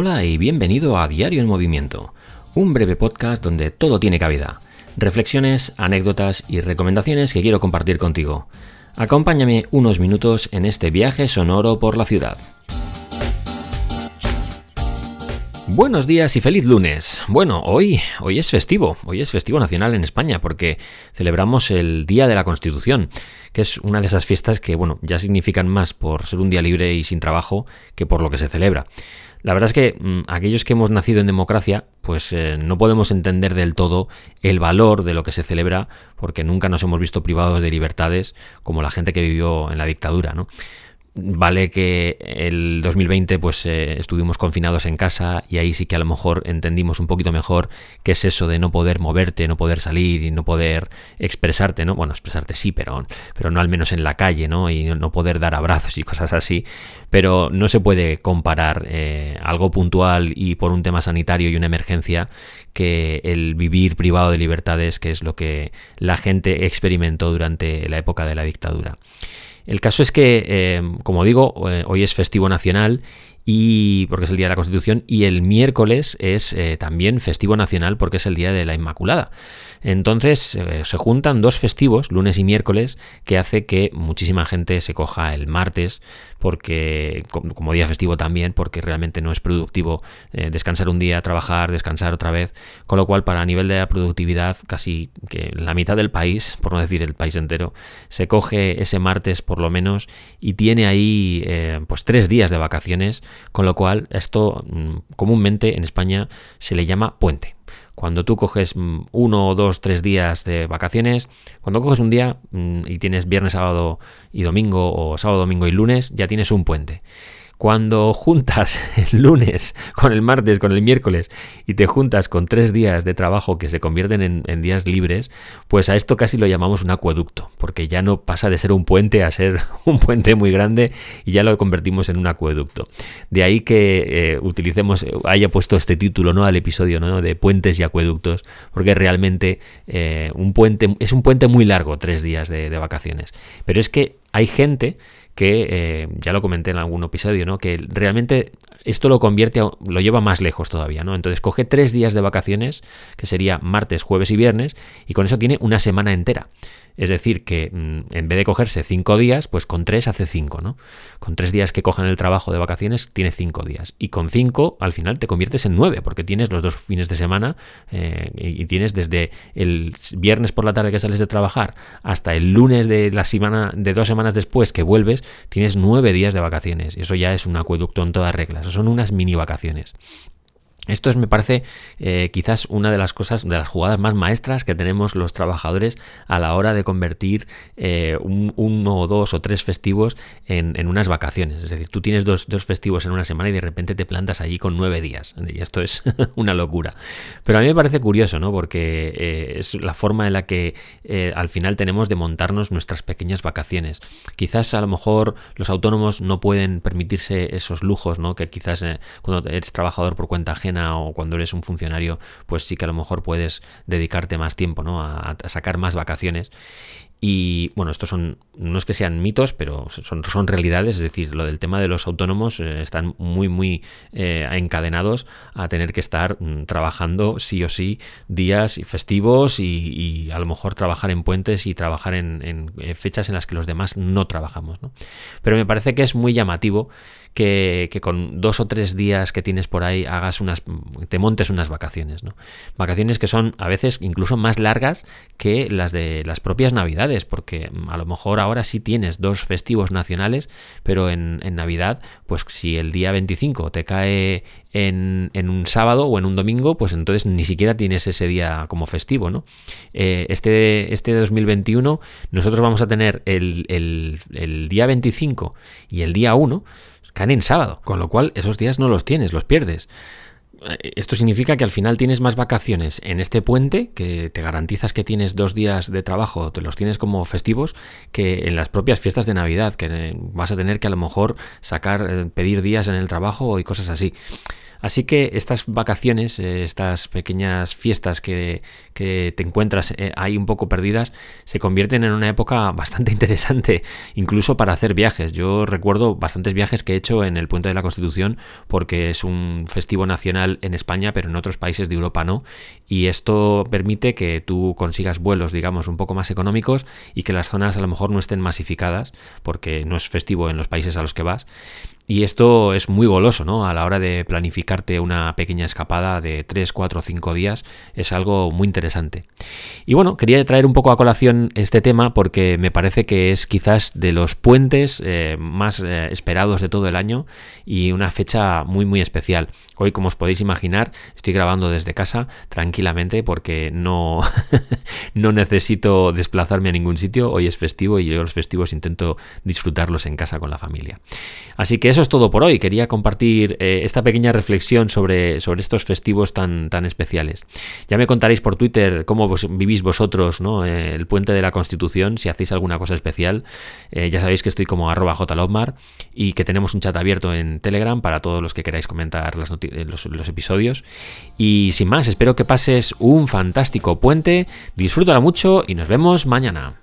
Hola y bienvenido a Diario en Movimiento, un breve podcast donde todo tiene cabida. Reflexiones, anécdotas y recomendaciones que quiero compartir contigo. Acompáñame unos minutos en este viaje sonoro por la ciudad. Buenos días y feliz lunes. Bueno, hoy, hoy es festivo, hoy es festivo nacional en España porque celebramos el Día de la Constitución, que es una de esas fiestas que, bueno, ya significan más por ser un día libre y sin trabajo que por lo que se celebra. La verdad es que mm, aquellos que hemos nacido en democracia, pues eh, no podemos entender del todo el valor de lo que se celebra porque nunca nos hemos visto privados de libertades como la gente que vivió en la dictadura, ¿no? Vale que el 2020 pues eh, estuvimos confinados en casa y ahí sí que a lo mejor entendimos un poquito mejor qué es eso de no poder moverte, no poder salir y no poder expresarte, ¿no? Bueno, expresarte sí, pero, pero no al menos en la calle, ¿no? Y no poder dar abrazos y cosas así. Pero no se puede comparar eh, algo puntual y por un tema sanitario y una emergencia que el vivir privado de libertades, que es lo que la gente experimentó durante la época de la dictadura. El caso es que, eh, como digo, eh, hoy es festivo nacional y porque es el día de la Constitución y el miércoles es eh, también festivo nacional porque es el día de la Inmaculada. Entonces eh, se juntan dos festivos, lunes y miércoles, que hace que muchísima gente se coja el martes, porque como día festivo también, porque realmente no es productivo eh, descansar un día, trabajar, descansar otra vez, con lo cual para nivel de la productividad casi que la mitad del país, por no decir el país entero, se coge ese martes por lo menos y tiene ahí pues tres días de vacaciones, con lo cual esto mm, comúnmente en España se le llama puente. Cuando tú coges mm, uno, dos, tres días de vacaciones, cuando coges un día mm, y tienes viernes, sábado y domingo, o sábado, domingo y lunes, ya tienes un puente. Cuando juntas el lunes con el martes, con el miércoles y te juntas con tres días de trabajo que se convierten en, días libres, pues a esto casi lo llamamos un acueducto, porque ya no pasa de ser un puente a ser un puente muy grande y ya lo convertimos en un acueducto. De ahí que eh, utilicemos, haya puesto este título ¿no? al episodio ¿no? de puentes y acueductos, porque realmente eh, un puente es un puente muy largo, tres días de vacaciones. Pero es que hay gente que eh, ya lo comenté en algún episodio, ¿no? Que realmente esto lo convierte, lo lleva más lejos todavía, ¿no? Entonces coge tres días de vacaciones, que sería martes, jueves y viernes, y con eso tiene una semana entera. Es decir, que mm, en vez de cogerse cinco días, pues con tres hace cinco, ¿no? Con tres días que cojan el trabajo de vacaciones, tiene cinco días. Y con cinco, al final, te conviertes en nueve, porque tienes los dos fines de semana eh, y tienes desde el viernes por la tarde que sales de trabajar hasta el lunes de la semana, de dos semanas después que vuelves, tienes nueve días de vacaciones. Y eso ya es un acueducto en todas reglas. Eso son unas mini vacaciones. Esto es, me parece, eh, quizás una de las cosas, de las jugadas más maestras que tenemos los trabajadores a la hora de convertir eh, un, uno o dos o tres festivos en, unas vacaciones. Es decir, tú tienes dos, festivos en una semana y de repente te plantas allí con nueve días. Y esto es una locura. Pero a mí me parece curioso, ¿no? Porque eh, es la forma en la que al final tenemos de montarnos nuestras pequeñas vacaciones. Quizás a lo mejor los autónomos no pueden permitirse esos lujos, ¿no? Que quizás cuando eres trabajador por cuenta ajena o cuando eres un funcionario, pues sí que a lo mejor puedes dedicarte más tiempo ¿no? a, a sacar más vacaciones. Y bueno, estos son, no es que sean mitos, pero son, son realidades, es decir, lo del tema de los autónomos eh, están muy, muy eh, encadenados a tener que estar mm, trabajando sí o sí días festivos y, a lo mejor trabajar en puentes y trabajar en, eh, fechas en las que los demás no trabajamos. ¿no? Pero me parece que es muy llamativo que, con dos o tres días que tienes por ahí hagas unas, te montes unas vacaciones, ¿no? Vacaciones que son a veces incluso más largas que las de las propias navidades, porque a lo mejor ahora sí tienes dos festivos nacionales, pero en, Navidad, pues si el día 25 te cae en, un sábado o en un domingo, pues entonces ni siquiera tienes ese día como festivo, ¿no? Eh, este, este 2021 nosotros vamos a tener el, el, el día 25 y el día 1 caen en sábado, con lo cual esos días no los tienes, los pierdes. Eh, esto significa que al final tienes más vacaciones en este puente, que te garantizas que tienes dos días de trabajo, te los tienes como festivos, que en las propias fiestas de Navidad, que vas a tener que a lo mejor sacar, eh, pedir días en el trabajo y cosas así. Así que estas vacaciones, eh, estas pequeñas fiestas que, te encuentras eh, ahí un poco perdidas, se convierten en una época bastante interesante, incluso para hacer viajes. Yo recuerdo bastantes viajes que he hecho en el Puente de la Constitución porque es un festivo nacional en España, pero en otros países de Europa no. Y esto permite que tú consigas vuelos, digamos, un poco más económicos y que las zonas a lo mejor no estén masificadas, porque no es festivo en los países a los que vas. Y esto es muy goloso, ¿no? A la hora de planificarte una pequeña escapada de 3, 4, 5 días, es algo muy interesante. Y bueno, quería traer un poco a colación este tema porque me parece que es quizás de los puentes eh, más eh, esperados de todo el año y una fecha muy, muy especial. Hoy, como os podéis imaginar, estoy grabando desde casa tranquilamente porque no, no necesito desplazarme a ningún sitio. Hoy es festivo y yo los festivos intento disfrutarlos en casa con la familia. Así que eso es todo por hoy. Quería compartir eh, esta pequeña reflexión sobre, sobre estos festivos tan, tan especiales. Ya me contaréis por Twitter cómo vivís vosotros ¿no? Eh, el puente de la Constitución, si hacéis alguna cosa especial. Eh, ya sabéis que estoy como arroba jlobmar y que tenemos un chat abierto en Telegram para todos los que queráis comentar los, los episodios. Y sin más, espero que pases un fantástico puente, disfrútala mucho y nos vemos mañana.